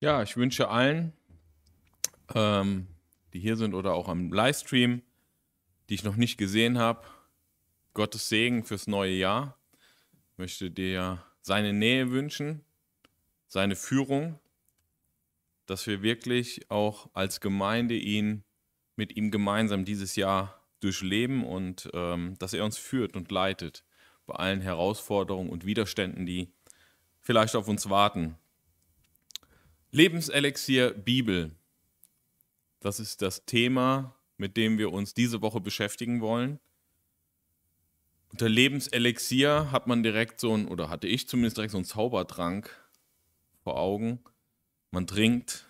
Ja, ich wünsche allen, ähm, die hier sind oder auch am Livestream, die ich noch nicht gesehen habe, Gottes Segen fürs neue Jahr. Ich möchte dir seine Nähe wünschen, seine Führung, dass wir wirklich auch als Gemeinde ihn mit ihm gemeinsam dieses Jahr durchleben und ähm, dass er uns führt und leitet bei allen Herausforderungen und Widerständen, die vielleicht auf uns warten. Lebenselixier Bibel. Das ist das Thema, mit dem wir uns diese Woche beschäftigen wollen. Unter Lebenselixier hat man direkt so ein, oder hatte ich zumindest direkt so einen Zaubertrank vor Augen. Man trinkt,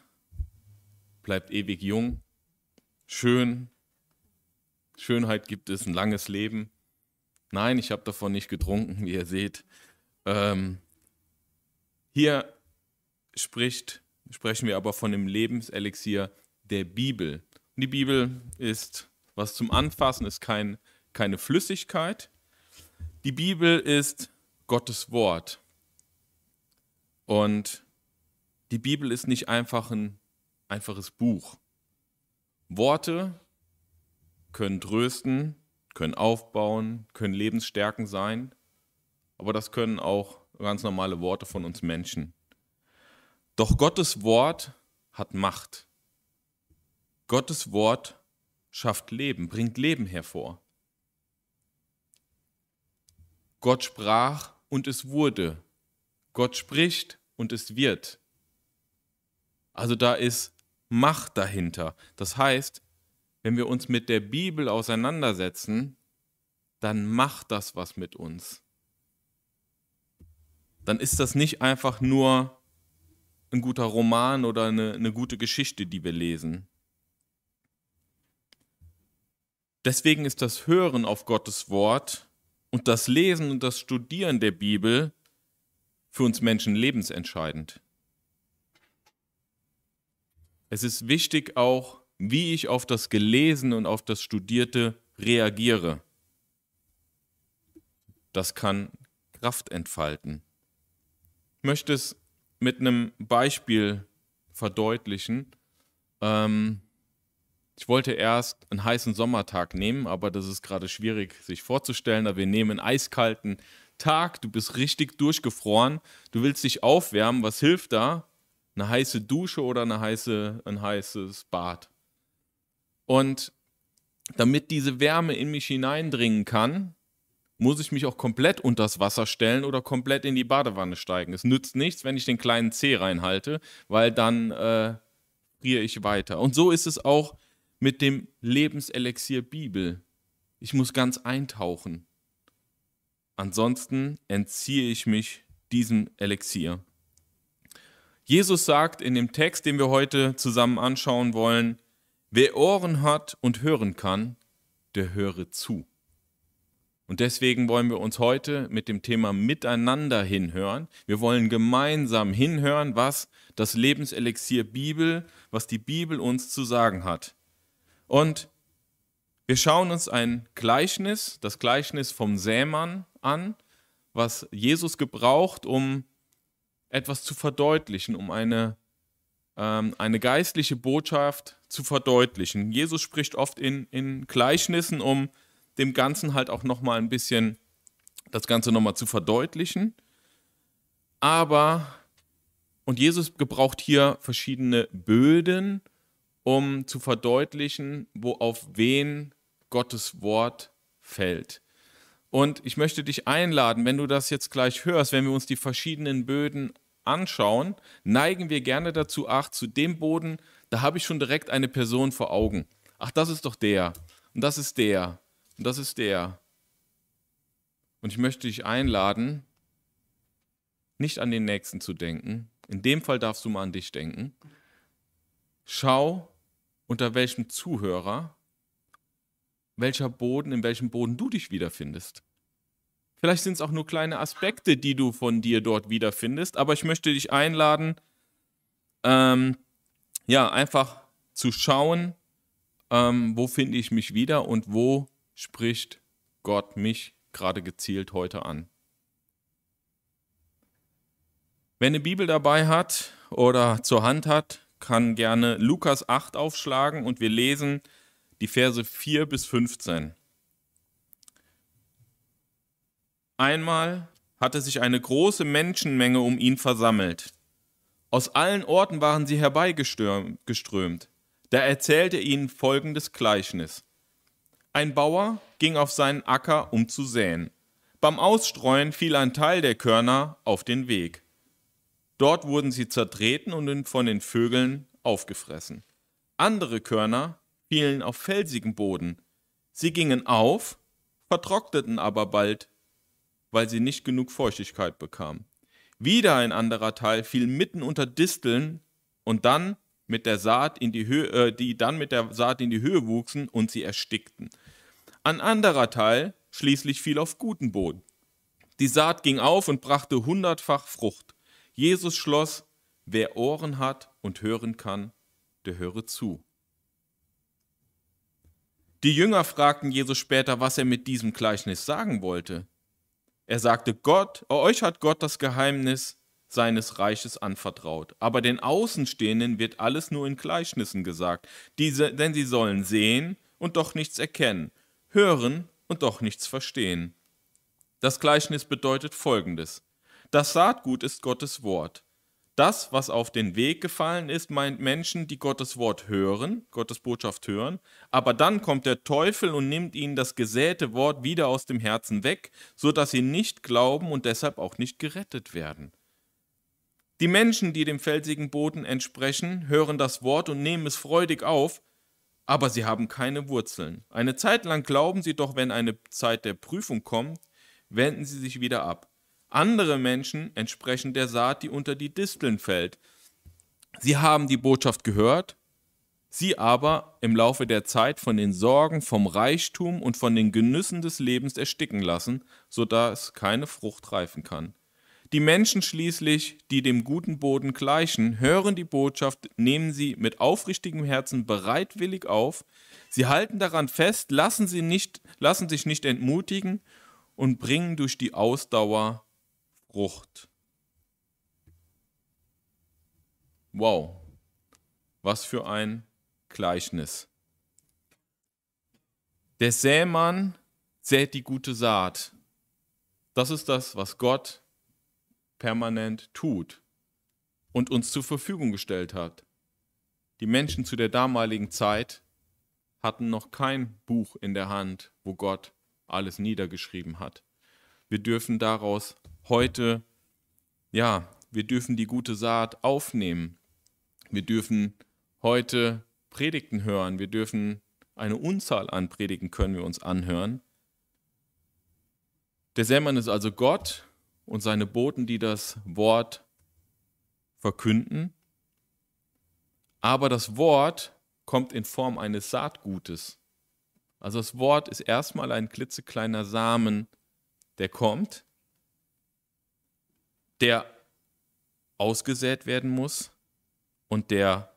bleibt ewig jung, schön. Schönheit gibt es, ein langes Leben. Nein, ich habe davon nicht getrunken, wie ihr seht. Ähm, hier spricht, sprechen wir aber von dem Lebenselixier der Bibel. Und die Bibel ist, was zum Anfassen ist, kein, keine Flüssigkeit, die Bibel ist Gottes Wort. Und die Bibel ist nicht einfach ein einfaches Buch. Worte können trösten, können aufbauen, können lebensstärken sein, aber das können auch ganz normale Worte von uns Menschen. Doch Gottes Wort hat Macht. Gottes Wort schafft Leben, bringt Leben hervor. Gott sprach und es wurde. Gott spricht und es wird. Also da ist Macht dahinter. Das heißt, wenn wir uns mit der Bibel auseinandersetzen, dann macht das was mit uns. Dann ist das nicht einfach nur ein guter Roman oder eine, eine gute Geschichte, die wir lesen. Deswegen ist das Hören auf Gottes Wort und das Lesen und das Studieren der Bibel für uns Menschen lebensentscheidend. Es ist wichtig auch, wie ich auf das Gelesene und auf das Studierte reagiere. Das kann Kraft entfalten. Ich möchte es mit einem Beispiel verdeutlichen. Ähm, ich wollte erst einen heißen Sommertag nehmen, aber das ist gerade schwierig sich vorzustellen. Aber wir nehmen einen eiskalten Tag, du bist richtig durchgefroren, du willst dich aufwärmen. Was hilft da? Eine heiße Dusche oder eine heiße, ein heißes Bad. Und damit diese Wärme in mich hineindringen kann, muss ich mich auch komplett unters Wasser stellen oder komplett in die Badewanne steigen. Es nützt nichts, wenn ich den kleinen Zeh reinhalte, weil dann äh, friere ich weiter. Und so ist es auch mit dem Lebenselixier Bibel. Ich muss ganz eintauchen. Ansonsten entziehe ich mich diesem Elixier. Jesus sagt in dem Text, den wir heute zusammen anschauen wollen, wer Ohren hat und hören kann, der höre zu. Und deswegen wollen wir uns heute mit dem Thema Miteinander hinhören. Wir wollen gemeinsam hinhören, was das Lebenselixier Bibel, was die Bibel uns zu sagen hat. Und wir schauen uns ein Gleichnis, das Gleichnis vom Sämann an, was Jesus gebraucht, um etwas zu verdeutlichen, um eine, ähm, eine geistliche Botschaft zu verdeutlichen. Jesus spricht oft in, in Gleichnissen, um dem Ganzen halt auch nochmal ein bisschen das Ganze nochmal zu verdeutlichen. Aber, und Jesus gebraucht hier verschiedene Böden, um zu verdeutlichen, wo auf wen Gottes Wort fällt. Und ich möchte dich einladen, wenn du das jetzt gleich hörst, wenn wir uns die verschiedenen Böden anschauen, neigen wir gerne dazu, ach, zu dem Boden, da habe ich schon direkt eine Person vor Augen. Ach, das ist doch der. Und das ist der. Und das ist der. Und ich möchte dich einladen, nicht an den Nächsten zu denken. In dem Fall darfst du mal an dich denken. Schau unter welchem Zuhörer, welcher Boden, in welchem Boden du dich wiederfindest. Vielleicht sind es auch nur kleine Aspekte, die du von dir dort wiederfindest, aber ich möchte dich einladen, ähm, ja, einfach zu schauen, ähm, wo finde ich mich wieder und wo spricht Gott mich gerade gezielt heute an. Wer eine Bibel dabei hat oder zur Hand hat, kann gerne Lukas 8 aufschlagen und wir lesen die Verse 4 bis 15. Einmal hatte sich eine große Menschenmenge um ihn versammelt. Aus allen Orten waren sie herbeigeströmt. Da erzählte ihnen folgendes Gleichnis. Ein Bauer ging auf seinen Acker, um zu säen. Beim Ausstreuen fiel ein Teil der Körner auf den Weg. Dort wurden sie zertreten und von den Vögeln aufgefressen. Andere Körner fielen auf felsigem Boden. Sie gingen auf, vertrockneten aber bald, weil sie nicht genug Feuchtigkeit bekamen. Wieder ein anderer Teil fiel mitten unter Disteln und dann mit der Saat in die Höhe, äh, die dann mit der Saat in die Höhe wuchsen und sie erstickten. Ein anderer Teil schließlich fiel auf guten Boden. Die Saat ging auf und brachte hundertfach Frucht. Jesus schloss, wer Ohren hat und hören kann, der höre zu. Die Jünger fragten Jesus später, was er mit diesem Gleichnis sagen wollte. Er sagte, Gott, euch hat Gott das Geheimnis seines Reiches anvertraut. Aber den Außenstehenden wird alles nur in Gleichnissen gesagt, diese, denn sie sollen sehen und doch nichts erkennen, hören und doch nichts verstehen. Das Gleichnis bedeutet Folgendes. Das Saatgut ist Gottes Wort. Das, was auf den Weg gefallen ist, meint Menschen, die Gottes Wort hören, Gottes Botschaft hören, aber dann kommt der Teufel und nimmt ihnen das gesäte Wort wieder aus dem Herzen weg, so dass sie nicht glauben und deshalb auch nicht gerettet werden. Die Menschen, die dem felsigen Boden entsprechen, hören das Wort und nehmen es freudig auf, aber sie haben keine Wurzeln. Eine Zeit lang glauben sie doch, wenn eine Zeit der Prüfung kommt, wenden sie sich wieder ab. Andere Menschen entsprechen der Saat, die unter die Disteln fällt. Sie haben die Botschaft gehört, sie aber im Laufe der Zeit von den Sorgen, vom Reichtum und von den Genüssen des Lebens ersticken lassen, so dass keine Frucht reifen kann. Die Menschen schließlich, die dem guten Boden gleichen, hören die Botschaft, nehmen sie mit aufrichtigem Herzen bereitwillig auf, sie halten daran fest, lassen, sie nicht, lassen sich nicht entmutigen und bringen durch die Ausdauer Frucht. Wow, was für ein Gleichnis. Der Sämann sät die gute Saat. Das ist das, was Gott permanent tut und uns zur Verfügung gestellt hat. Die Menschen zu der damaligen Zeit hatten noch kein Buch in der Hand, wo Gott alles niedergeschrieben hat. Wir dürfen daraus heute, ja, wir dürfen die gute Saat aufnehmen. Wir dürfen heute Predigten hören. Wir dürfen eine Unzahl an Predigten können wir uns anhören. Der Sämann ist also Gott und seine Boten, die das Wort verkünden. Aber das Wort kommt in Form eines Saatgutes. Also das Wort ist erstmal ein klitzekleiner Samen, der kommt der ausgesät werden muss und der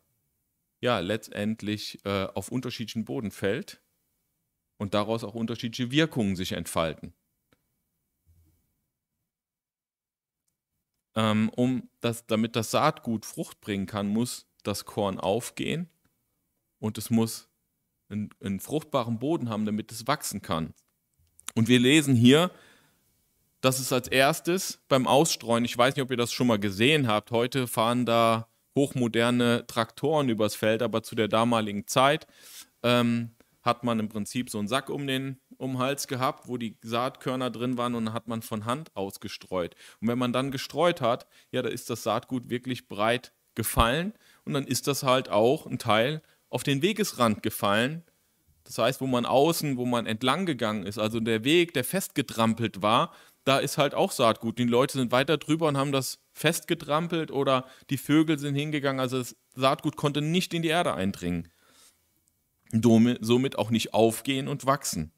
ja letztendlich äh, auf unterschiedlichen Boden fällt und daraus auch unterschiedliche Wirkungen sich entfalten. Ähm, um das, damit das Saatgut Frucht bringen kann, muss das Korn aufgehen und es muss einen, einen fruchtbaren Boden haben, damit es wachsen kann. Und wir lesen hier, dass es als erstes beim Ausstreuen, ich weiß nicht, ob ihr das schon mal gesehen habt, heute fahren da hochmoderne Traktoren übers Feld, aber zu der damaligen Zeit ähm, hat man im Prinzip so einen Sack um den um Hals gehabt, wo die Saatkörner drin waren und hat man von Hand ausgestreut. Und wenn man dann gestreut hat, ja, da ist das Saatgut wirklich breit gefallen und dann ist das halt auch ein Teil auf den Wegesrand gefallen. Das heißt, wo man außen, wo man entlang gegangen ist, also der Weg, der festgetrampelt war, da ist halt auch Saatgut. Die Leute sind weiter drüber und haben das festgetrampelt oder die Vögel sind hingegangen. Also das Saatgut konnte nicht in die Erde eindringen. Somit auch nicht aufgehen und wachsen.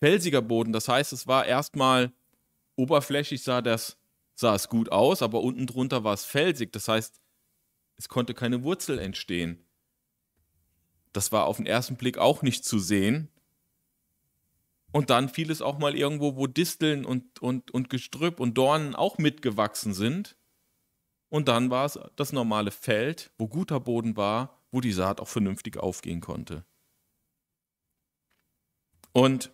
Felsiger Boden, das heißt, es war erstmal oberflächlich sah das sah es gut aus, aber unten drunter war es felsig. Das heißt, es konnte keine Wurzel entstehen. Das war auf den ersten Blick auch nicht zu sehen. Und dann fiel es auch mal irgendwo, wo Disteln und, und, und Gestrüpp und Dornen auch mitgewachsen sind. Und dann war es das normale Feld, wo guter Boden war, wo die Saat auch vernünftig aufgehen konnte. Und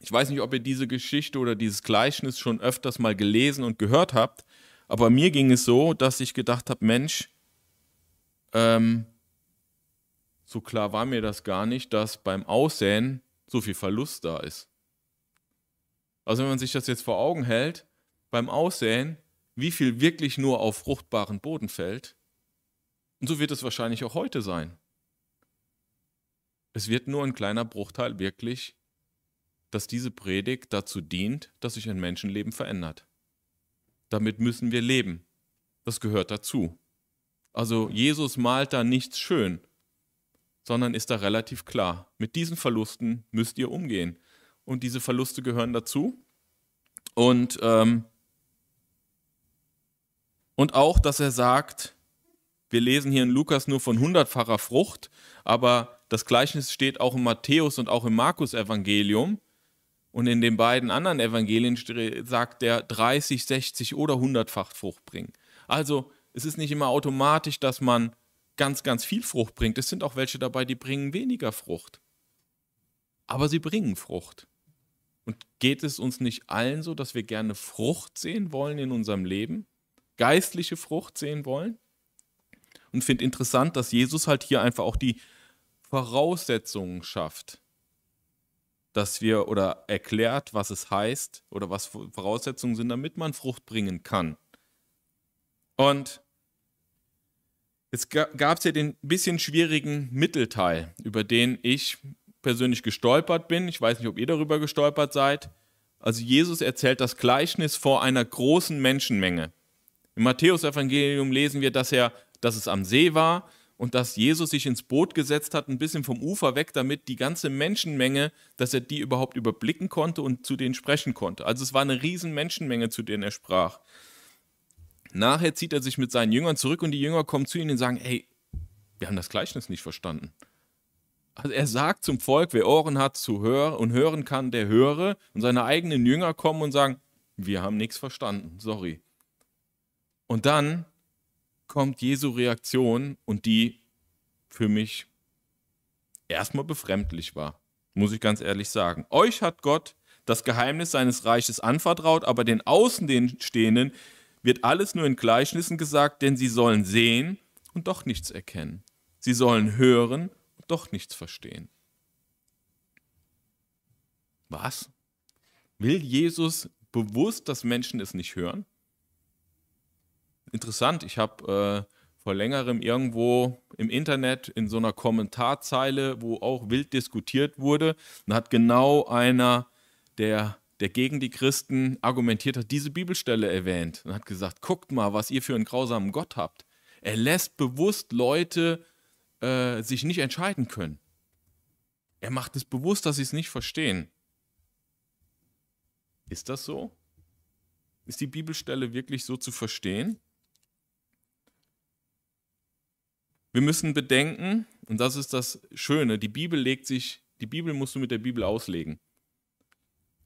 ich weiß nicht, ob ihr diese Geschichte oder dieses Gleichnis schon öfters mal gelesen und gehört habt, aber mir ging es so, dass ich gedacht habe, Mensch, ähm, so klar war mir das gar nicht, dass beim Aussäen so viel Verlust da ist. Also wenn man sich das jetzt vor Augen hält, beim Aussäen, wie viel wirklich nur auf fruchtbaren Boden fällt, und so wird es wahrscheinlich auch heute sein. Es wird nur ein kleiner Bruchteil wirklich, dass diese Predigt dazu dient, dass sich ein Menschenleben verändert. Damit müssen wir leben. Das gehört dazu. Also Jesus malt da nichts schön, sondern ist da relativ klar. Mit diesen Verlusten müsst ihr umgehen. Und diese Verluste gehören dazu. Und, ähm, und auch, dass er sagt, wir lesen hier in Lukas nur von hundertfacher Frucht, aber das Gleichnis steht auch im Matthäus und auch im Markus-Evangelium. Und in den beiden anderen Evangelien sagt er 30, 60 oder 100-fach Frucht bringen. Also es ist nicht immer automatisch, dass man ganz, ganz viel Frucht bringt. Es sind auch welche dabei, die bringen weniger Frucht. Aber sie bringen Frucht. Und geht es uns nicht allen so, dass wir gerne Frucht sehen wollen in unserem Leben? Geistliche Frucht sehen wollen? Und finde interessant, dass Jesus halt hier einfach auch die Voraussetzungen schafft, dass wir oder erklärt, was es heißt oder was Voraussetzungen sind, damit man Frucht bringen kann. Und Jetzt gab es ja den bisschen schwierigen Mittelteil, über den ich persönlich gestolpert bin. Ich weiß nicht, ob ihr darüber gestolpert seid. Also Jesus erzählt das Gleichnis vor einer großen Menschenmenge. Im Matthäusevangelium lesen wir, dass er, dass es am See war und dass Jesus sich ins Boot gesetzt hat, ein bisschen vom Ufer weg, damit die ganze Menschenmenge, dass er die überhaupt überblicken konnte und zu denen sprechen konnte. Also es war eine riesen Menschenmenge, zu denen er sprach. Nachher zieht er sich mit seinen Jüngern zurück und die Jünger kommen zu ihm und sagen, hey, wir haben das Gleichnis nicht verstanden. Also er sagt zum Volk, wer Ohren hat zu hören und hören kann, der höre. Und seine eigenen Jünger kommen und sagen, wir haben nichts verstanden, sorry. Und dann kommt Jesu Reaktion und die für mich erstmal befremdlich war, muss ich ganz ehrlich sagen. Euch hat Gott das Geheimnis seines Reiches anvertraut, aber den Außenstehenden wird alles nur in Gleichnissen gesagt, denn sie sollen sehen und doch nichts erkennen. Sie sollen hören und doch nichts verstehen. Was? Will Jesus bewusst, dass Menschen es nicht hören? Interessant, ich habe äh, vor längerem irgendwo im Internet in so einer Kommentarzeile, wo auch wild diskutiert wurde, da hat genau einer der der gegen die Christen argumentiert hat, diese Bibelstelle erwähnt und hat gesagt, guckt mal, was ihr für einen grausamen Gott habt. Er lässt bewusst Leute äh, sich nicht entscheiden können. Er macht es bewusst, dass sie es nicht verstehen. Ist das so? Ist die Bibelstelle wirklich so zu verstehen? Wir müssen bedenken, und das ist das Schöne, die Bibel legt sich, die Bibel musst du mit der Bibel auslegen.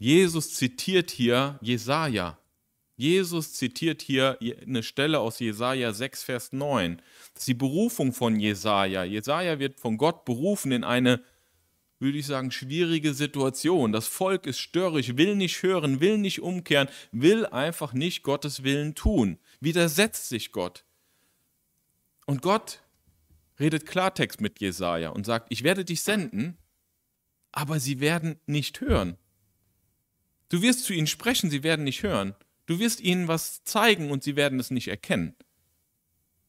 Jesus zitiert hier Jesaja. Jesus zitiert hier eine Stelle aus Jesaja 6, Vers 9. Das ist die Berufung von Jesaja. Jesaja wird von Gott berufen in eine, würde ich sagen, schwierige Situation. Das Volk ist störrisch, will nicht hören, will nicht umkehren, will einfach nicht Gottes Willen tun. Widersetzt sich Gott. Und Gott redet Klartext mit Jesaja und sagt: Ich werde dich senden, aber sie werden nicht hören. Du wirst zu ihnen sprechen, sie werden nicht hören. Du wirst ihnen was zeigen und sie werden es nicht erkennen.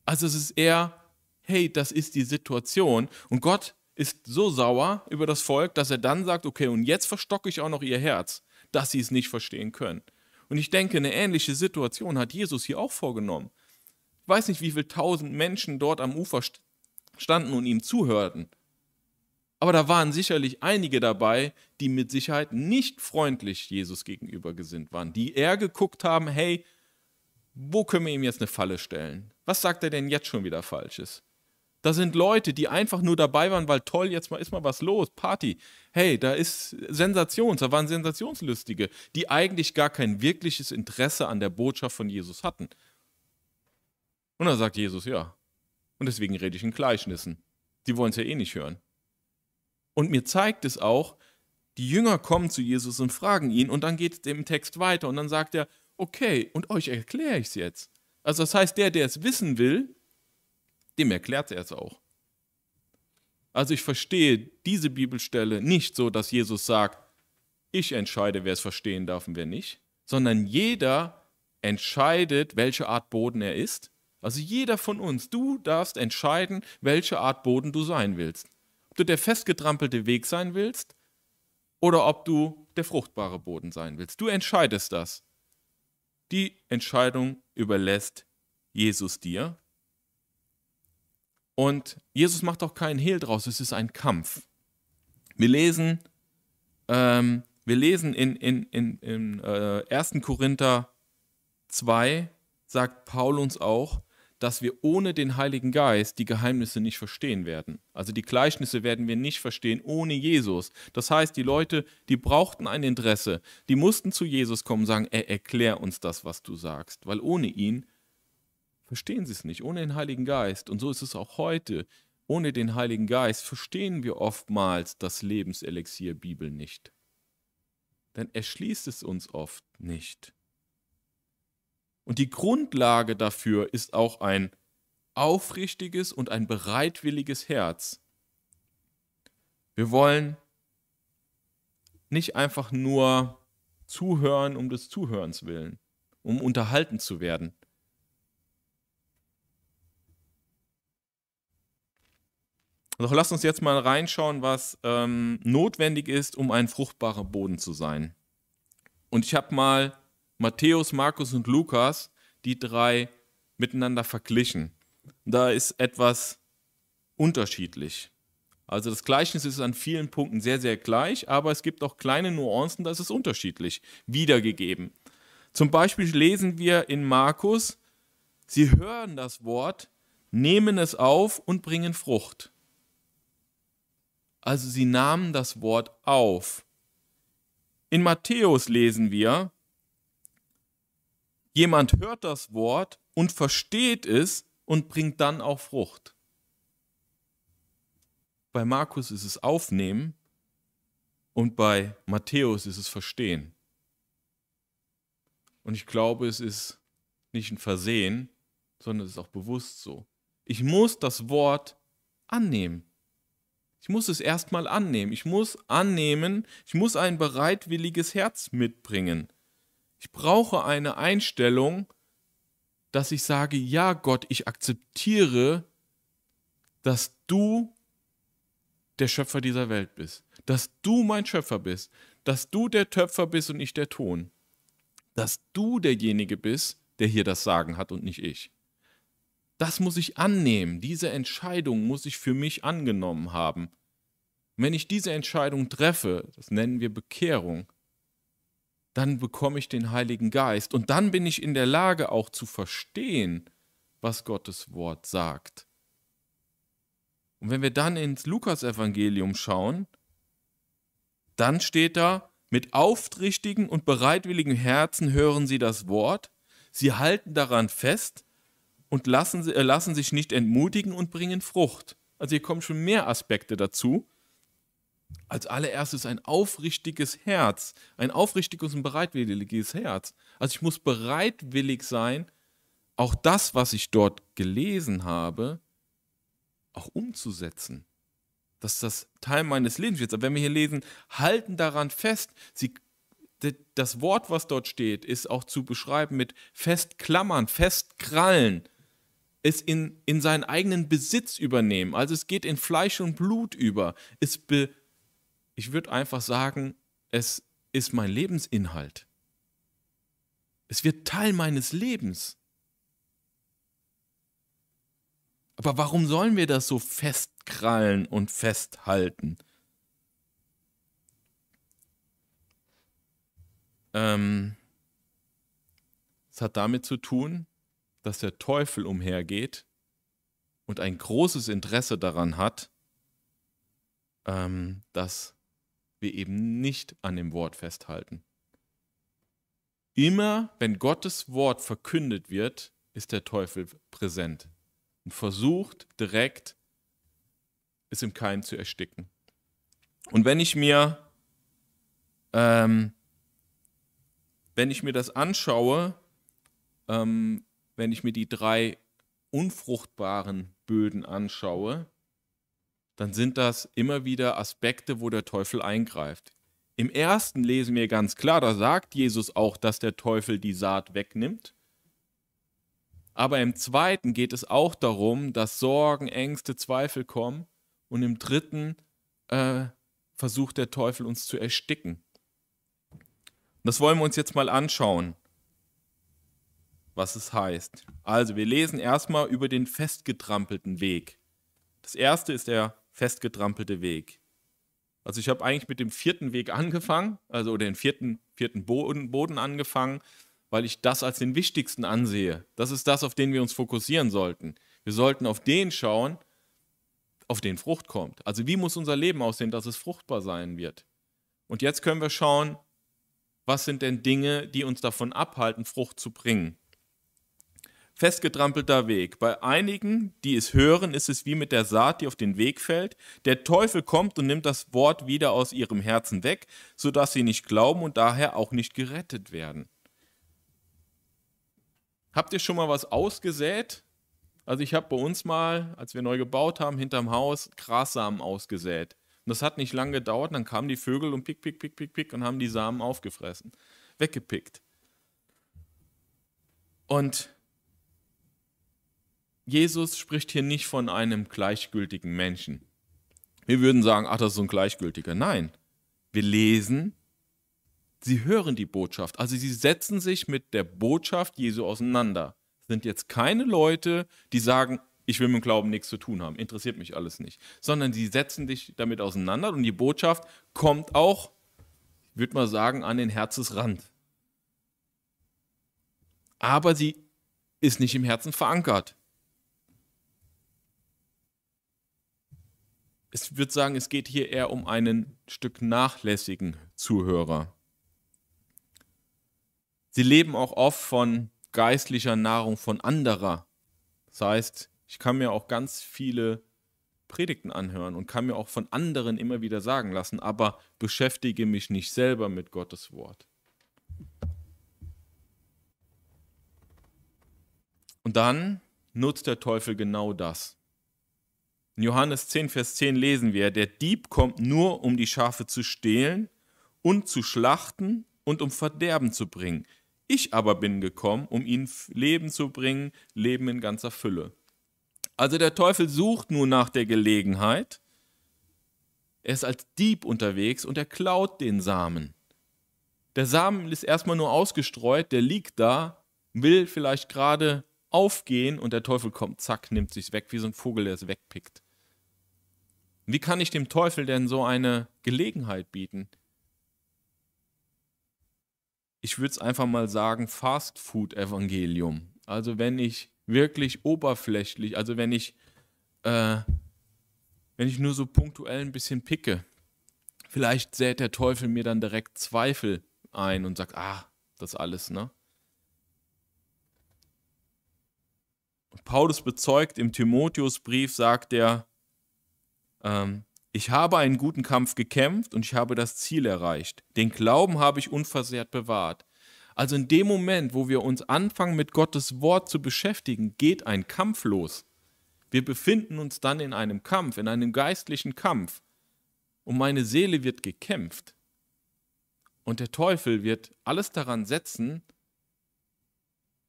Also es ist eher, hey, das ist die Situation. Und Gott ist so sauer über das Volk, dass er dann sagt, okay, und jetzt verstocke ich auch noch ihr Herz, dass sie es nicht verstehen können. Und ich denke, eine ähnliche Situation hat Jesus hier auch vorgenommen. Ich weiß nicht, wie viele tausend Menschen dort am Ufer standen und ihm zuhörten. Aber da waren sicherlich einige dabei, die mit Sicherheit nicht freundlich Jesus gegenüber gesinnt waren, die eher geguckt haben, hey, wo können wir ihm jetzt eine Falle stellen? Was sagt er denn jetzt schon wieder Falsches? Da sind Leute, die einfach nur dabei waren, weil toll, jetzt mal ist mal was los, Party. Hey, da ist Sensation, da waren Sensationslustige, die eigentlich gar kein wirkliches Interesse an der Botschaft von Jesus hatten. Und dann sagt Jesus, ja. Und deswegen rede ich in Gleichnissen. Die wollen es ja eh nicht hören. Und mir zeigt es auch, die Jünger kommen zu Jesus und fragen ihn und dann geht es im Text weiter und dann sagt er, okay, und euch erkläre ich es jetzt. Also das heißt, der, der es wissen will, dem erklärt er es auch. Also ich verstehe diese Bibelstelle nicht so, dass Jesus sagt, ich entscheide, wer es verstehen darf und wer nicht, sondern jeder entscheidet, welche Art Boden er ist. Also jeder von uns, du darfst entscheiden, welche Art Boden du sein willst. Ob du der festgetrampelte Weg sein willst oder ob du der fruchtbare Boden sein willst. Du entscheidest das. Die Entscheidung überlässt Jesus dir. Und Jesus macht auch keinen Hehl draus, es ist ein Kampf. Wir lesen, ähm, wir lesen in, in, in, in äh, 1. Korinther 2, sagt Paul uns auch, dass wir ohne den Heiligen Geist die Geheimnisse nicht verstehen werden. Also die Gleichnisse werden wir nicht verstehen ohne Jesus. Das heißt, die Leute, die brauchten ein Interesse, die mussten zu Jesus kommen und sagen, er erklär uns das, was du sagst, weil ohne ihn verstehen sie es nicht, ohne den Heiligen Geist. Und so ist es auch heute. Ohne den Heiligen Geist verstehen wir oftmals das Lebenselixier Bibel nicht. Denn er schließt es uns oft nicht. Und die Grundlage dafür ist auch ein aufrichtiges und ein bereitwilliges Herz. Wir wollen nicht einfach nur zuhören um des Zuhörens willen, um unterhalten zu werden. Doch lasst uns jetzt mal reinschauen, was ähm, notwendig ist, um ein fruchtbarer Boden zu sein. Und ich habe mal Matthäus, Markus und Lukas, die drei miteinander verglichen. Da ist etwas unterschiedlich. Also das Gleichnis ist an vielen Punkten sehr, sehr gleich, aber es gibt auch kleine Nuancen, da ist es unterschiedlich wiedergegeben. Zum Beispiel lesen wir in Markus, sie hören das Wort, nehmen es auf und bringen Frucht. Also sie nahmen das Wort auf. In Matthäus lesen wir, Jemand hört das Wort und versteht es und bringt dann auch Frucht. Bei Markus ist es Aufnehmen und bei Matthäus ist es Verstehen. Und ich glaube, es ist nicht ein Versehen, sondern es ist auch bewusst so. Ich muss das Wort annehmen. Ich muss es erstmal annehmen. Ich muss annehmen, ich muss ein bereitwilliges Herz mitbringen. Ich brauche eine Einstellung, dass ich sage, ja Gott, ich akzeptiere, dass du der Schöpfer dieser Welt bist, dass du mein Schöpfer bist, dass du der Töpfer bist und nicht der Ton, dass du derjenige bist, der hier das Sagen hat und nicht ich. Das muss ich annehmen, diese Entscheidung muss ich für mich angenommen haben. wenn ich diese Entscheidung treffe, das nennen wir Bekehrung, dann bekomme ich den Heiligen Geist und dann bin ich in der Lage auch zu verstehen, was Gottes Wort sagt. Und wenn wir dann ins Lukasevangelium schauen, dann steht da, mit aufrichtigen und bereitwilligen Herzen hören sie das Wort, sie halten daran fest und lassen, äh, lassen sich nicht entmutigen und bringen Frucht. Also hier kommen schon mehr Aspekte dazu als allererstes ein aufrichtiges Herz, ein aufrichtiges und bereitwilliges Herz. Also ich muss bereitwillig sein, auch das, was ich dort gelesen habe, auch umzusetzen. Dass das Teil meines Lebens wird. Aber wenn wir hier lesen, halten daran fest, sie, das Wort, was dort steht, ist auch zu beschreiben mit festklammern, festkrallen, es in, in seinen eigenen Besitz übernehmen. Also es geht in Fleisch und Blut über. Es be, ich würde einfach sagen, es ist mein Lebensinhalt. Es wird Teil meines Lebens. Aber warum sollen wir das so festkrallen und festhalten? Ähm, es hat damit zu tun, dass der Teufel umhergeht und ein großes Interesse daran hat, ähm, dass wir eben nicht an dem Wort festhalten. Immer wenn Gottes Wort verkündet wird, ist der Teufel präsent und versucht direkt, es im Keim zu ersticken. Und wenn ich mir, ähm, wenn ich mir das anschaue, ähm, wenn ich mir die drei unfruchtbaren Böden anschaue, dann sind das immer wieder Aspekte, wo der Teufel eingreift. Im ersten lesen wir ganz klar, da sagt Jesus auch, dass der Teufel die Saat wegnimmt. Aber im zweiten geht es auch darum, dass Sorgen, Ängste, Zweifel kommen. Und im dritten äh, versucht der Teufel uns zu ersticken. Das wollen wir uns jetzt mal anschauen, was es heißt. Also, wir lesen erstmal über den festgetrampelten Weg. Das erste ist der festgetrampelte Weg. Also ich habe eigentlich mit dem vierten Weg angefangen, also den vierten, vierten Boden, Boden angefangen, weil ich das als den wichtigsten ansehe. Das ist das, auf den wir uns fokussieren sollten. Wir sollten auf den schauen, auf den Frucht kommt. Also wie muss unser Leben aussehen, dass es fruchtbar sein wird. Und jetzt können wir schauen, was sind denn Dinge, die uns davon abhalten, Frucht zu bringen festgetrampelter Weg. Bei einigen, die es hören, ist es wie mit der Saat, die auf den Weg fällt. Der Teufel kommt und nimmt das Wort wieder aus ihrem Herzen weg, sodass sie nicht glauben und daher auch nicht gerettet werden. Habt ihr schon mal was ausgesät? Also ich habe bei uns mal, als wir neu gebaut haben, hinterm Haus Grassamen ausgesät. Und das hat nicht lange gedauert, dann kamen die Vögel und pick, pick, pick, pick, pick und haben die Samen aufgefressen, weggepickt. Und Jesus spricht hier nicht von einem gleichgültigen Menschen. Wir würden sagen, ach, das ist so ein gleichgültiger. Nein, wir lesen, sie hören die Botschaft. Also sie setzen sich mit der Botschaft Jesu auseinander. Sind jetzt keine Leute, die sagen, ich will mit dem Glauben nichts zu tun haben, interessiert mich alles nicht. Sondern sie setzen sich damit auseinander und die Botschaft kommt auch, ich würde mal sagen, an den Herzensrand. Aber sie ist nicht im Herzen verankert. Ich würde sagen, es geht hier eher um einen Stück nachlässigen Zuhörer. Sie leben auch oft von geistlicher Nahrung von anderer. Das heißt, ich kann mir auch ganz viele Predigten anhören und kann mir auch von anderen immer wieder sagen lassen, aber beschäftige mich nicht selber mit Gottes Wort. Und dann nutzt der Teufel genau das. In Johannes 10, Vers 10 lesen wir, der Dieb kommt nur, um die Schafe zu stehlen und zu schlachten und um Verderben zu bringen. Ich aber bin gekommen, um ihnen Leben zu bringen, Leben in ganzer Fülle. Also der Teufel sucht nur nach der Gelegenheit. Er ist als Dieb unterwegs und er klaut den Samen. Der Samen ist erstmal nur ausgestreut, der liegt da, will vielleicht gerade aufgehen und der Teufel kommt, zack, nimmt sich's weg, wie so ein Vogel, der es wegpickt. Wie kann ich dem Teufel denn so eine Gelegenheit bieten? Ich würde es einfach mal sagen, Fast Food Evangelium. Also wenn ich wirklich oberflächlich, also wenn ich, äh, wenn ich nur so punktuell ein bisschen picke, vielleicht sät der Teufel mir dann direkt Zweifel ein und sagt, ah, das alles, ne? Paulus bezeugt im Timotheusbrief, sagt er, ähm, ich habe einen guten Kampf gekämpft und ich habe das Ziel erreicht. Den Glauben habe ich unversehrt bewahrt. Also in dem Moment, wo wir uns anfangen, mit Gottes Wort zu beschäftigen, geht ein Kampf los. Wir befinden uns dann in einem Kampf, in einem geistlichen Kampf. Und meine Seele wird gekämpft. Und der Teufel wird alles daran setzen,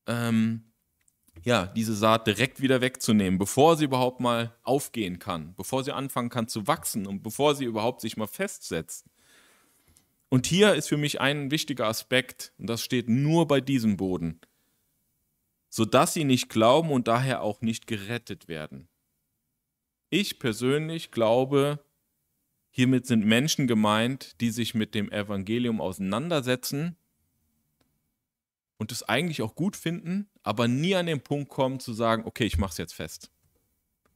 ähm, ja, diese Saat direkt wieder wegzunehmen, bevor sie überhaupt mal aufgehen kann, bevor sie anfangen kann zu wachsen und bevor sie überhaupt sich mal festsetzt. Und hier ist für mich ein wichtiger Aspekt, und das steht nur bei diesem Boden, sodass sie nicht glauben und daher auch nicht gerettet werden. Ich persönlich glaube, hiermit sind Menschen gemeint, die sich mit dem Evangelium auseinandersetzen und es eigentlich auch gut finden, aber nie an den Punkt kommen zu sagen, okay, ich mache es jetzt fest.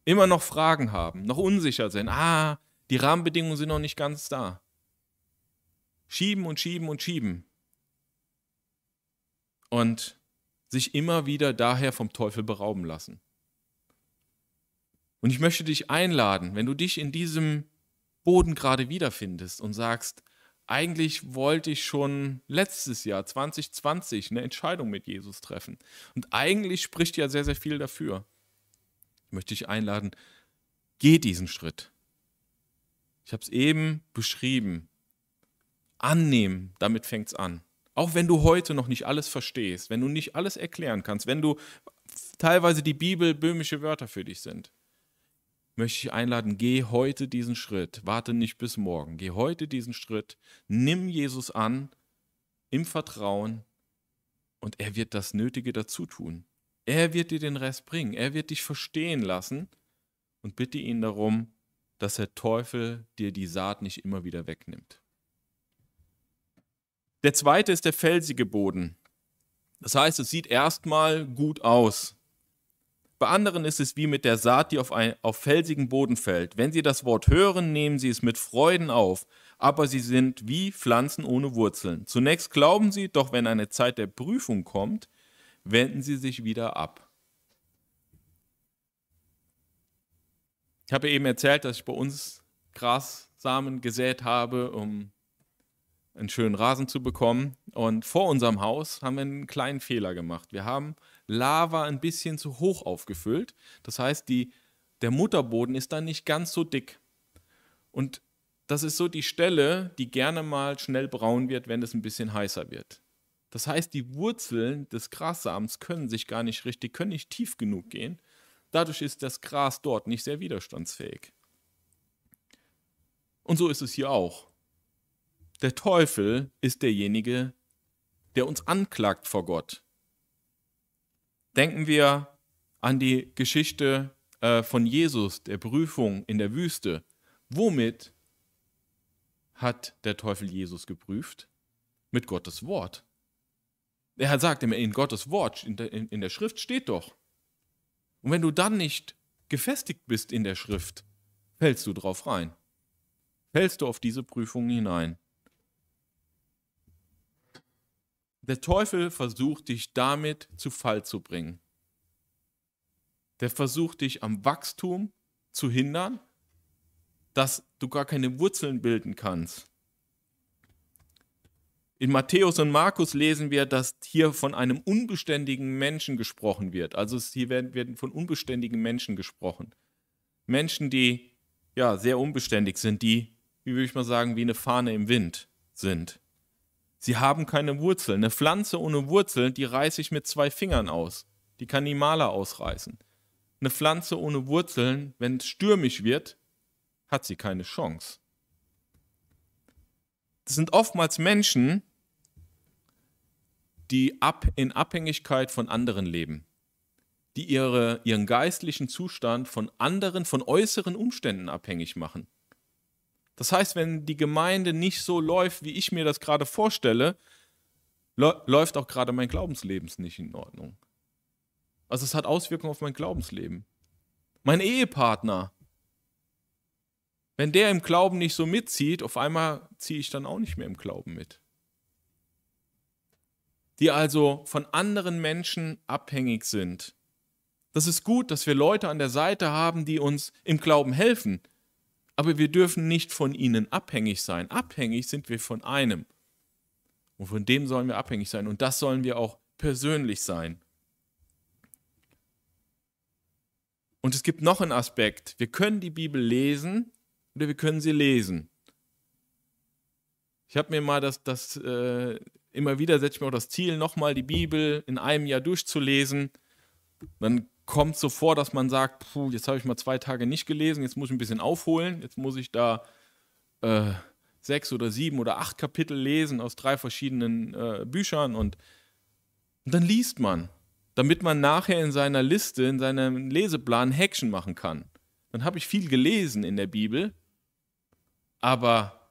Immer noch Fragen haben, noch unsicher sein. Ah, die Rahmenbedingungen sind noch nicht ganz da. Schieben und schieben und schieben. Und sich immer wieder daher vom Teufel berauben lassen. Und ich möchte dich einladen, wenn du dich in diesem Boden gerade wiederfindest und sagst, eigentlich wollte ich schon letztes Jahr 2020 eine Entscheidung mit Jesus treffen. Und eigentlich spricht ja sehr, sehr viel dafür. Ich möchte dich einladen, geh diesen Schritt. Ich habe es eben beschrieben. Annehmen, damit fängt es an. Auch wenn du heute noch nicht alles verstehst, wenn du nicht alles erklären kannst, wenn du teilweise die Bibel böhmische Wörter für dich sind möchte ich einladen, geh heute diesen Schritt, warte nicht bis morgen, geh heute diesen Schritt, nimm Jesus an im Vertrauen und er wird das Nötige dazu tun. Er wird dir den Rest bringen, er wird dich verstehen lassen und bitte ihn darum, dass der Teufel dir die Saat nicht immer wieder wegnimmt. Der zweite ist der felsige Boden. Das heißt, es sieht erstmal gut aus. Bei anderen ist es wie mit der Saat, die auf, ein, auf felsigen Boden fällt. Wenn sie das Wort hören, nehmen sie es mit Freuden auf, aber sie sind wie Pflanzen ohne Wurzeln. Zunächst glauben sie, doch wenn eine Zeit der Prüfung kommt, wenden sie sich wieder ab. Ich habe eben erzählt, dass ich bei uns Grassamen gesät habe, um einen schönen Rasen zu bekommen. Und vor unserem Haus haben wir einen kleinen Fehler gemacht. Wir haben Lava ein bisschen zu hoch aufgefüllt. Das heißt, die, der Mutterboden ist dann nicht ganz so dick. Und das ist so die Stelle, die gerne mal schnell braun wird, wenn es ein bisschen heißer wird. Das heißt, die Wurzeln des Grassamens können sich gar nicht richtig, können nicht tief genug gehen. Dadurch ist das Gras dort nicht sehr widerstandsfähig. Und so ist es hier auch. Der Teufel ist derjenige, der uns anklagt vor Gott. Denken wir an die Geschichte äh, von Jesus, der Prüfung in der Wüste. Womit hat der Teufel Jesus geprüft? Mit Gottes Wort. Er hat sagt in Gottes Wort, in der, in, in der Schrift steht doch. Und wenn du dann nicht gefestigt bist in der Schrift, fällst du drauf rein. Fällst du auf diese Prüfung hinein. Der Teufel versucht dich damit zu Fall zu bringen. Der versucht dich am Wachstum zu hindern, dass du gar keine Wurzeln bilden kannst. In Matthäus und Markus lesen wir, dass hier von einem unbeständigen Menschen gesprochen wird. Also hier werden, werden von unbeständigen Menschen gesprochen. Menschen, die ja sehr unbeständig sind, die, wie würde ich mal sagen, wie eine Fahne im Wind sind. Sie haben keine Wurzeln. Eine Pflanze ohne Wurzeln, die reiße ich mit zwei Fingern aus. Die kann die Maler ausreißen. Eine Pflanze ohne Wurzeln, wenn es stürmisch wird, hat sie keine Chance. Das sind oftmals Menschen, die ab, in Abhängigkeit von anderen leben, die ihre, ihren geistlichen Zustand von anderen, von äußeren Umständen abhängig machen. Das heißt, wenn die Gemeinde nicht so läuft, wie ich mir das gerade vorstelle, läuft auch gerade mein Glaubensleben nicht in Ordnung. Also es hat Auswirkungen auf mein Glaubensleben. Mein Ehepartner, wenn der im Glauben nicht so mitzieht, auf einmal ziehe ich dann auch nicht mehr im Glauben mit. Die also von anderen Menschen abhängig sind. Das ist gut, dass wir Leute an der Seite haben, die uns im Glauben helfen. Aber wir dürfen nicht von ihnen abhängig sein. Abhängig sind wir von einem. Und von dem sollen wir abhängig sein. Und das sollen wir auch persönlich sein. Und es gibt noch einen Aspekt. Wir können die Bibel lesen oder wir können sie lesen. Ich habe mir mal das, das äh, immer wieder setze ich mir auch das Ziel, nochmal die Bibel in einem Jahr durchzulesen. Dann kommt so vor, dass man sagt, puh, jetzt habe ich mal zwei Tage nicht gelesen, jetzt muss ich ein bisschen aufholen, jetzt muss ich da äh, sechs oder sieben oder acht Kapitel lesen aus drei verschiedenen äh, Büchern und, und, dann liest man, damit man nachher in seiner Liste, in seinem Leseplan Häkchen machen kann. Dann habe ich viel gelesen in der Bibel, aber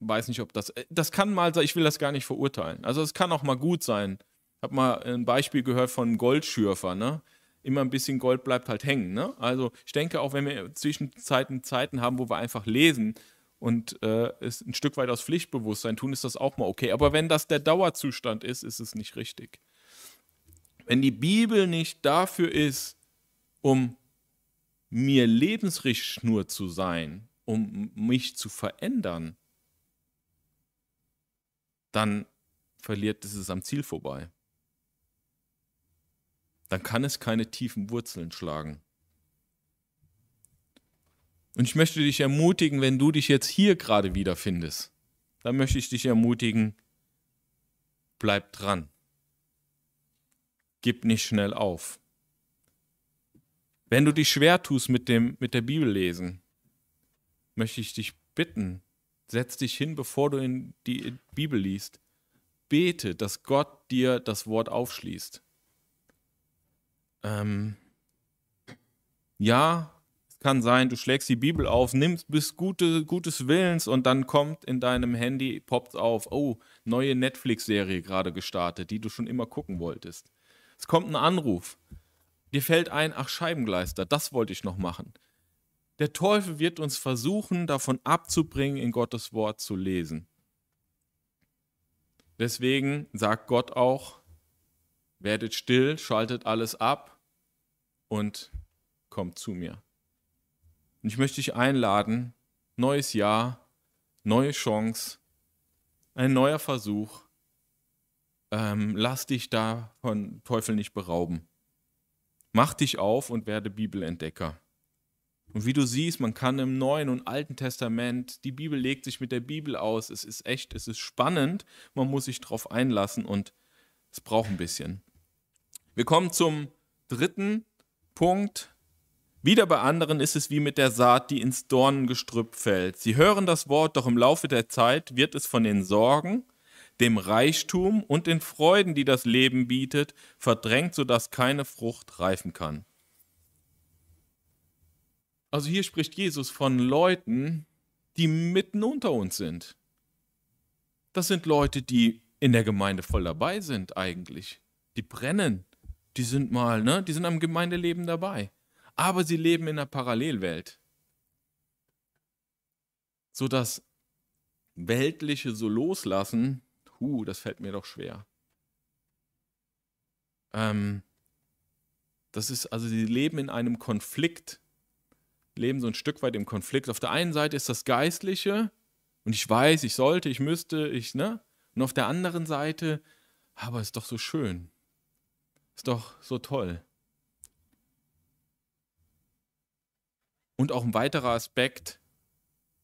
weiß nicht, ob das, äh, das kann mal sein, ich will das gar nicht verurteilen. Also es kann auch mal gut sein, habe mal ein Beispiel gehört von Goldschürfer, ne? Immer ein bisschen Gold bleibt halt hängen, ne? Also ich denke, auch wenn wir Zwischenzeiten Zeiten haben, wo wir einfach lesen und äh, es ein Stück weit aus Pflichtbewusstsein tun, ist das auch mal okay. Aber wenn das der Dauerzustand ist, ist es nicht richtig. Wenn die Bibel nicht dafür ist, um mir Lebensrichtschnur zu sein, um mich zu verändern, dann verliert es am Ziel vorbei. Dann kann es keine tiefen Wurzeln schlagen. Und ich möchte dich ermutigen, wenn du dich jetzt hier gerade wiederfindest, dann möchte ich dich ermutigen, bleib dran. Gib nicht schnell auf. Wenn du dich schwer tust mit, dem, mit der Bibel lesen, möchte ich dich bitten, setz dich hin, bevor du in die Bibel liest. Bete, dass Gott dir das Wort aufschließt. Ähm, ja, es kann sein, du schlägst die Bibel auf, nimmst bis gute, gutes Willens und dann kommt in deinem Handy, poppt auf, oh, neue Netflix-Serie gerade gestartet, die du schon immer gucken wolltest. Es kommt ein Anruf. Dir fällt ein, ach Scheibengleister, das wollte ich noch machen. Der Teufel wird uns versuchen, davon abzubringen, in Gottes Wort zu lesen. Deswegen sagt Gott auch, werdet still, schaltet alles ab und kommt zu mir. Und ich möchte dich einladen, neues Jahr, neue Chance, ein neuer Versuch. Ähm, lass dich da von Teufel nicht berauben. Mach dich auf und werde Bibelentdecker. Und wie du siehst, man kann im Neuen und Alten Testament, die Bibel legt sich mit der Bibel aus. Es ist echt, es ist spannend. Man muss sich darauf einlassen und es braucht ein bisschen. Wir kommen zum dritten Punkt. Wieder bei anderen ist es wie mit der Saat, die ins Dornengestrüpp fällt. Sie hören das Wort, doch im Laufe der Zeit wird es von den Sorgen dem Reichtum und den Freuden, die das Leben bietet, verdrängt, sodass keine Frucht reifen kann. Also hier spricht Jesus von Leuten, die mitten unter uns sind. Das sind Leute, die in der Gemeinde voll dabei sind eigentlich. Die brennen. Die sind mal, ne, die sind am Gemeindeleben dabei. Aber sie leben in einer Parallelwelt. So das Weltliche so loslassen, Huh, das fällt mir doch schwer. Ähm, das ist, also sie leben in einem Konflikt, leben so ein Stück weit im Konflikt. Auf der einen Seite ist das Geistliche und ich weiß, ich sollte, ich müsste, ich, ne? Und auf der anderen Seite, aber ist doch so schön. Ist doch so toll. Und auch ein weiterer Aspekt,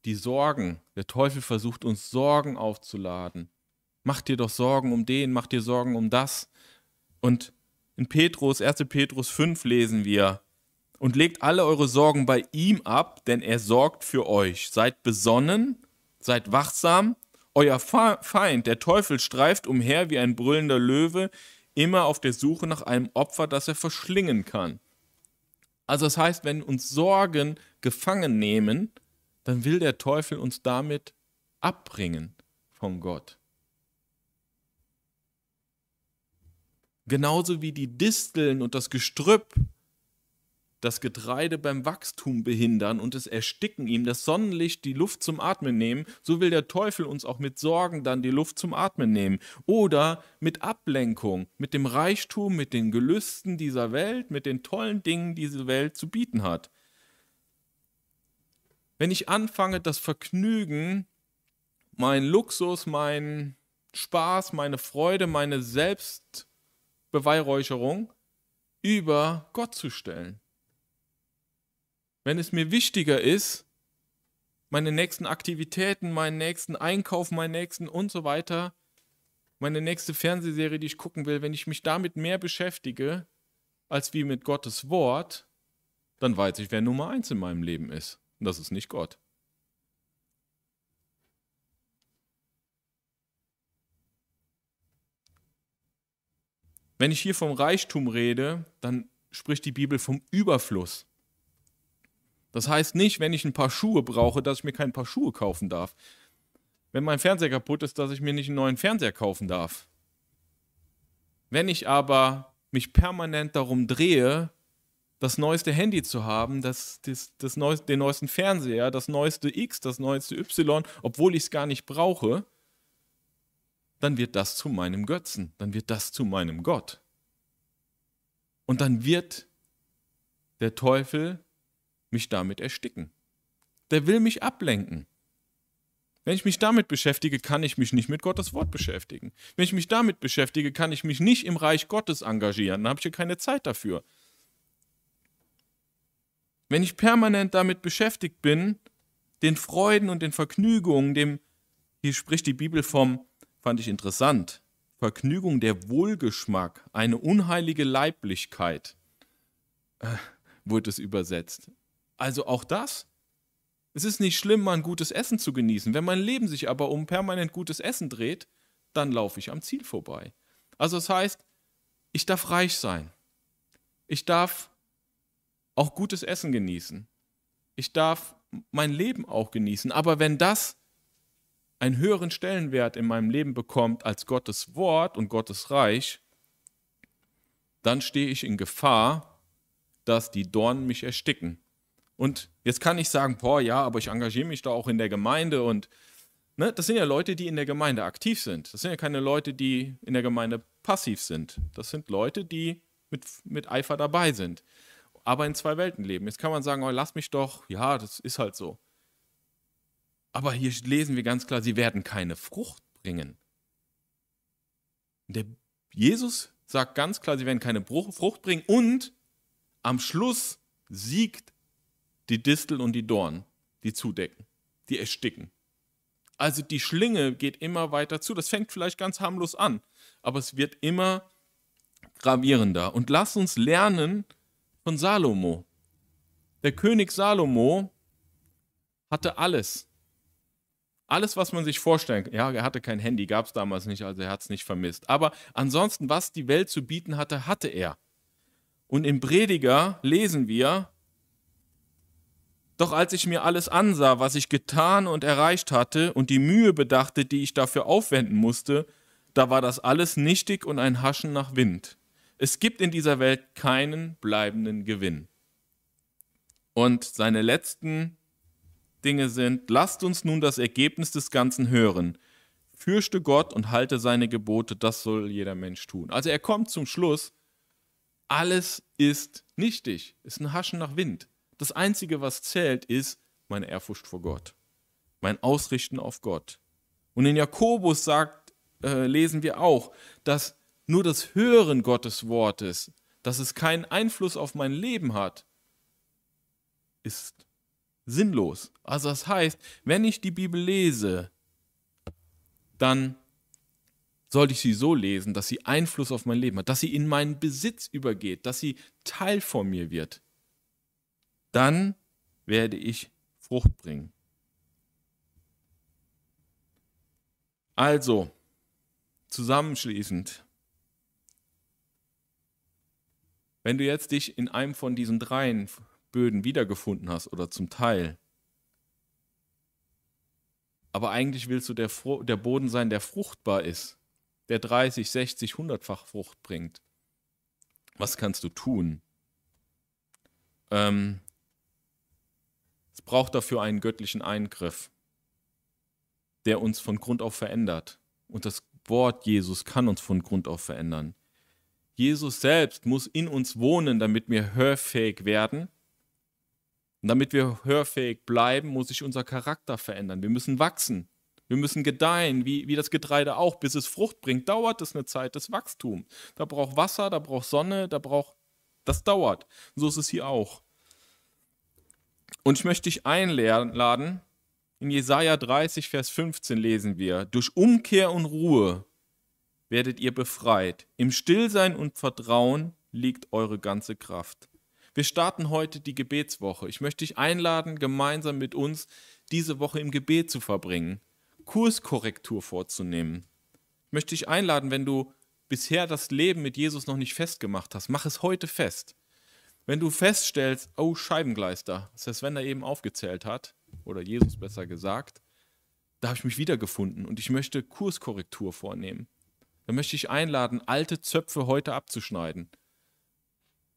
die Sorgen. Der Teufel versucht uns Sorgen aufzuladen. Mach dir doch Sorgen um den, mach dir Sorgen um das. Und in Petrus, 1. Petrus 5 lesen wir, und legt alle eure Sorgen bei ihm ab, denn er sorgt für euch. Seid besonnen, seid wachsam. Euer Feind, der Teufel, streift umher wie ein brüllender Löwe, immer auf der Suche nach einem Opfer, das er verschlingen kann. Also das heißt, wenn uns Sorgen gefangen nehmen, dann will der Teufel uns damit abbringen von Gott. Genauso wie die Disteln und das Gestrüpp das Getreide beim Wachstum behindern und es ersticken ihm, das Sonnenlicht die Luft zum Atmen nehmen, so will der Teufel uns auch mit Sorgen dann die Luft zum Atmen nehmen. Oder mit Ablenkung, mit dem Reichtum, mit den Gelüsten dieser Welt, mit den tollen Dingen, die diese Welt zu bieten hat. Wenn ich anfange, das Vergnügen, mein Luxus, mein Spaß, meine Freude, meine Selbst Beweihräucherung über Gott zu stellen. Wenn es mir wichtiger ist, meine nächsten Aktivitäten, meinen nächsten Einkauf, meinen nächsten und so weiter, meine nächste Fernsehserie, die ich gucken will, wenn ich mich damit mehr beschäftige, als wie mit Gottes Wort, dann weiß ich, wer Nummer eins in meinem Leben ist. Und das ist nicht Gott. Wenn ich hier vom Reichtum rede, dann spricht die Bibel vom Überfluss. Das heißt nicht, wenn ich ein paar Schuhe brauche, dass ich mir kein paar Schuhe kaufen darf. Wenn mein Fernseher kaputt ist, dass ich mir nicht einen neuen Fernseher kaufen darf. Wenn ich aber mich permanent darum drehe, das neueste Handy zu haben, das, das, das neueste, den neuesten Fernseher, das neueste X, das neueste Y, obwohl ich es gar nicht brauche, dann wird das zu meinem Götzen, dann wird das zu meinem Gott. Und dann wird der Teufel mich damit ersticken. Der will mich ablenken. Wenn ich mich damit beschäftige, kann ich mich nicht mit Gottes Wort beschäftigen. Wenn ich mich damit beschäftige, kann ich mich nicht im Reich Gottes engagieren. Dann habe ich ja keine Zeit dafür. Wenn ich permanent damit beschäftigt bin, den Freuden und den Vergnügungen, dem, hier spricht die Bibel vom, fand ich interessant, Vergnügung der Wohlgeschmack, eine unheilige Leiblichkeit, äh, wurde es übersetzt. Also auch das. Es ist nicht schlimm, mal ein gutes Essen zu genießen. Wenn mein Leben sich aber um permanent gutes Essen dreht, dann laufe ich am Ziel vorbei. Also das heißt, ich darf reich sein. Ich darf auch gutes Essen genießen. Ich darf mein Leben auch genießen. Aber wenn das einen höheren Stellenwert in meinem Leben bekommt als Gottes Wort und Gottes Reich, dann stehe ich in Gefahr, dass die Dornen mich ersticken. Und jetzt kann ich sagen, boah, ja, aber ich engagiere mich da auch in der Gemeinde und ne, das sind ja Leute, die in der Gemeinde aktiv sind. Das sind ja keine Leute, die in der Gemeinde passiv sind. Das sind Leute, die mit, mit Eifer dabei sind, aber in zwei Welten leben. Jetzt kann man sagen, oh, lass mich doch, ja, das ist halt so. Aber hier lesen wir ganz klar, sie werden keine Frucht bringen. Der Jesus sagt ganz klar, sie werden keine Frucht bringen und am Schluss siegt die Distel und die Dorn, die zudecken, die ersticken. Also die Schlinge geht immer weiter zu. Das fängt vielleicht ganz harmlos an, aber es wird immer gravierender. Und lass uns lernen von Salomo. Der König Salomo hatte alles. Alles, was man sich vorstellen kann. Ja, er hatte kein Handy, gab es damals nicht, also er hat es nicht vermisst. Aber ansonsten, was die Welt zu bieten hatte, hatte er. Und im Prediger lesen wir, doch als ich mir alles ansah, was ich getan und erreicht hatte und die Mühe bedachte, die ich dafür aufwenden musste, da war das alles nichtig und ein Haschen nach Wind. Es gibt in dieser Welt keinen bleibenden Gewinn. Und seine letzten Dinge sind, lasst uns nun das Ergebnis des Ganzen hören. Fürchte Gott und halte seine Gebote, das soll jeder Mensch tun. Also er kommt zum Schluss, alles ist nichtig, ist ein Haschen nach Wind. Das Einzige, was zählt, ist meine Ehrfurcht vor Gott, mein Ausrichten auf Gott. Und in Jakobus sagt, äh, lesen wir auch, dass nur das Hören Gottes Wortes, dass es keinen Einfluss auf mein Leben hat, ist sinnlos. Also das heißt, wenn ich die Bibel lese, dann sollte ich sie so lesen, dass sie Einfluss auf mein Leben hat, dass sie in meinen Besitz übergeht, dass sie Teil von mir wird. Dann werde ich Frucht bringen. Also, zusammenschließend, wenn du jetzt dich in einem von diesen dreien Böden wiedergefunden hast oder zum Teil. Aber eigentlich willst du der, der Boden sein, der fruchtbar ist, der 30, 60, 100-fach Frucht bringt. Was kannst du tun? Ähm, es braucht dafür einen göttlichen Eingriff, der uns von Grund auf verändert. Und das Wort Jesus kann uns von Grund auf verändern. Jesus selbst muss in uns wohnen, damit wir hörfähig werden und damit wir hörfähig bleiben, muss sich unser Charakter verändern. Wir müssen wachsen. Wir müssen gedeihen, wie, wie das Getreide auch. Bis es Frucht bringt, dauert es eine Zeit des Wachstums. Da braucht Wasser, da braucht Sonne, da braucht. Das dauert. So ist es hier auch. Und ich möchte dich einladen, in Jesaja 30, Vers 15 lesen wir: Durch Umkehr und Ruhe werdet ihr befreit. Im Stillsein und Vertrauen liegt eure ganze Kraft. Wir starten heute die Gebetswoche. Ich möchte dich einladen, gemeinsam mit uns diese Woche im Gebet zu verbringen, Kurskorrektur vorzunehmen. Ich möchte dich einladen, wenn du bisher das Leben mit Jesus noch nicht festgemacht hast, mach es heute fest. Wenn du feststellst, oh Scheibengleister, das heißt, wenn er eben aufgezählt hat, oder Jesus besser gesagt, da habe ich mich wiedergefunden und ich möchte Kurskorrektur vornehmen. Dann möchte ich einladen, alte Zöpfe heute abzuschneiden.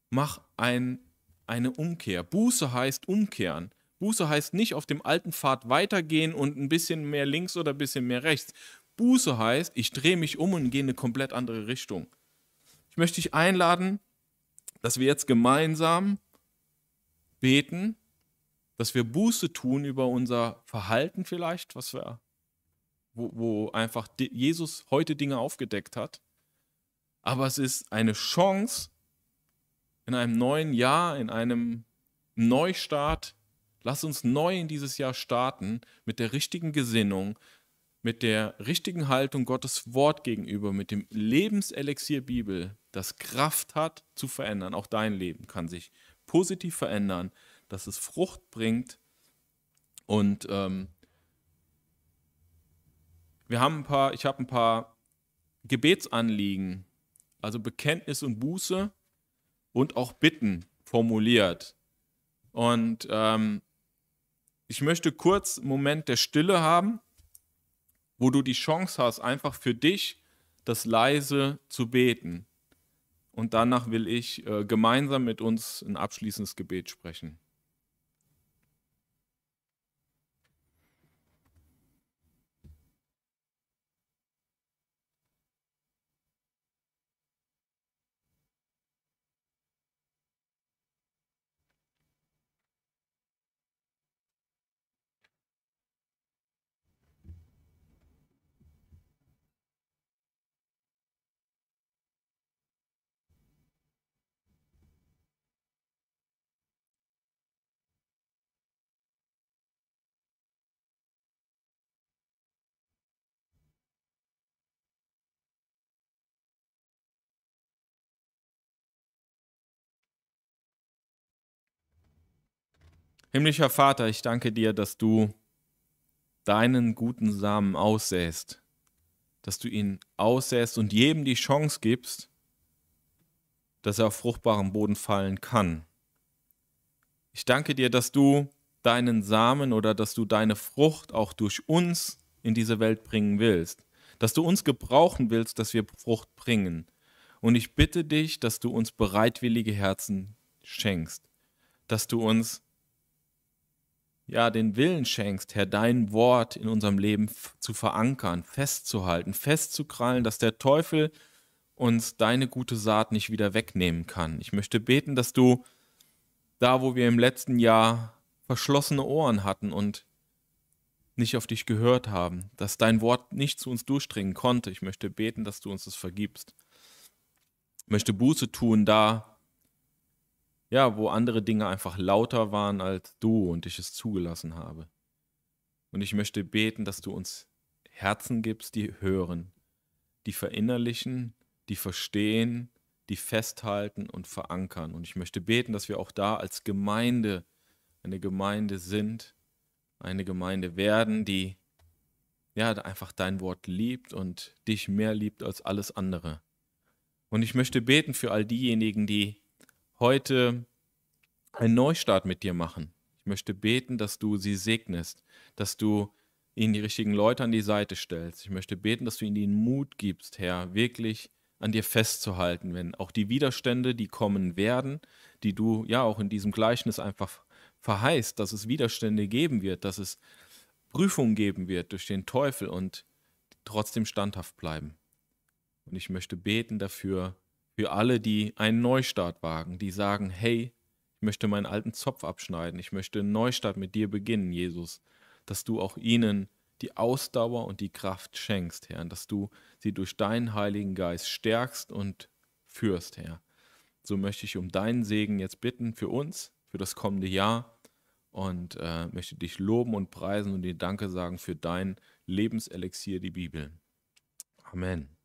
Mach ein eine Umkehr. Buße heißt umkehren. Buße heißt nicht auf dem alten Pfad weitergehen und ein bisschen mehr links oder ein bisschen mehr rechts. Buße heißt, ich drehe mich um und gehe in eine komplett andere Richtung. Ich möchte dich einladen, dass wir jetzt gemeinsam beten, dass wir Buße tun über unser Verhalten vielleicht, was wir, wo, wo einfach Jesus heute Dinge aufgedeckt hat. Aber es ist eine Chance in einem neuen Jahr, in einem Neustart. Lass uns neu in dieses Jahr starten mit der richtigen Gesinnung, mit der richtigen Haltung Gottes Wort gegenüber, mit dem Lebenselixier Bibel, das Kraft hat zu verändern. Auch dein Leben kann sich positiv verändern, dass es Frucht bringt. Und ähm, wir haben ein paar, ich habe ein paar Gebetsanliegen, also Bekenntnis und Buße und auch Bitten formuliert. Und ähm, ich möchte kurz einen Moment der Stille haben wo du die Chance hast, einfach für dich das leise zu beten. Und danach will ich äh, gemeinsam mit uns ein abschließendes Gebet sprechen. Himmlischer Vater, ich danke dir, dass du deinen guten Samen aussäst, dass du ihn aussäst und jedem die Chance gibst, dass er auf fruchtbaren Boden fallen kann. Ich danke dir, dass du deinen Samen oder dass du deine Frucht auch durch uns in diese Welt bringen willst, dass du uns gebrauchen willst, dass wir Frucht bringen. Und ich bitte dich, dass du uns bereitwillige Herzen schenkst, dass du uns ja, den Willen schenkst, Herr, dein Wort in unserem Leben zu verankern, festzuhalten, festzukrallen, dass der Teufel uns deine gute Saat nicht wieder wegnehmen kann. Ich möchte beten, dass du da, wo wir im letzten Jahr verschlossene Ohren hatten und nicht auf dich gehört haben, dass dein Wort nicht zu uns durchdringen konnte. Ich möchte beten, dass du uns das vergibst. Ich möchte Buße tun da, ja, wo andere Dinge einfach lauter waren als du und ich es zugelassen habe. Und ich möchte beten, dass du uns Herzen gibst, die hören, die verinnerlichen, die verstehen, die festhalten und verankern. Und ich möchte beten, dass wir auch da als Gemeinde eine Gemeinde sind, eine Gemeinde werden, die ja einfach dein Wort liebt und dich mehr liebt als alles andere. Und ich möchte beten für all diejenigen, die heute einen Neustart mit dir machen. Ich möchte beten, dass du sie segnest, dass du ihnen die richtigen Leute an die Seite stellst. Ich möchte beten, dass du ihnen den Mut gibst, Herr, wirklich an dir festzuhalten, wenn auch die Widerstände, die kommen werden, die du ja auch in diesem Gleichnis einfach verheißt, dass es Widerstände geben wird, dass es Prüfungen geben wird durch den Teufel und trotzdem standhaft bleiben. Und ich möchte beten dafür, für alle, die einen Neustart wagen, die sagen, hey, ich möchte meinen alten Zopf abschneiden, ich möchte einen Neustart mit dir beginnen, Jesus, dass du auch ihnen die Ausdauer und die Kraft schenkst, Herr, und dass du sie durch deinen Heiligen Geist stärkst und führst, Herr. So möchte ich um deinen Segen jetzt bitten für uns, für das kommende Jahr und äh, möchte dich loben und preisen und dir Danke sagen für dein Lebenselixier, die Bibel. Amen.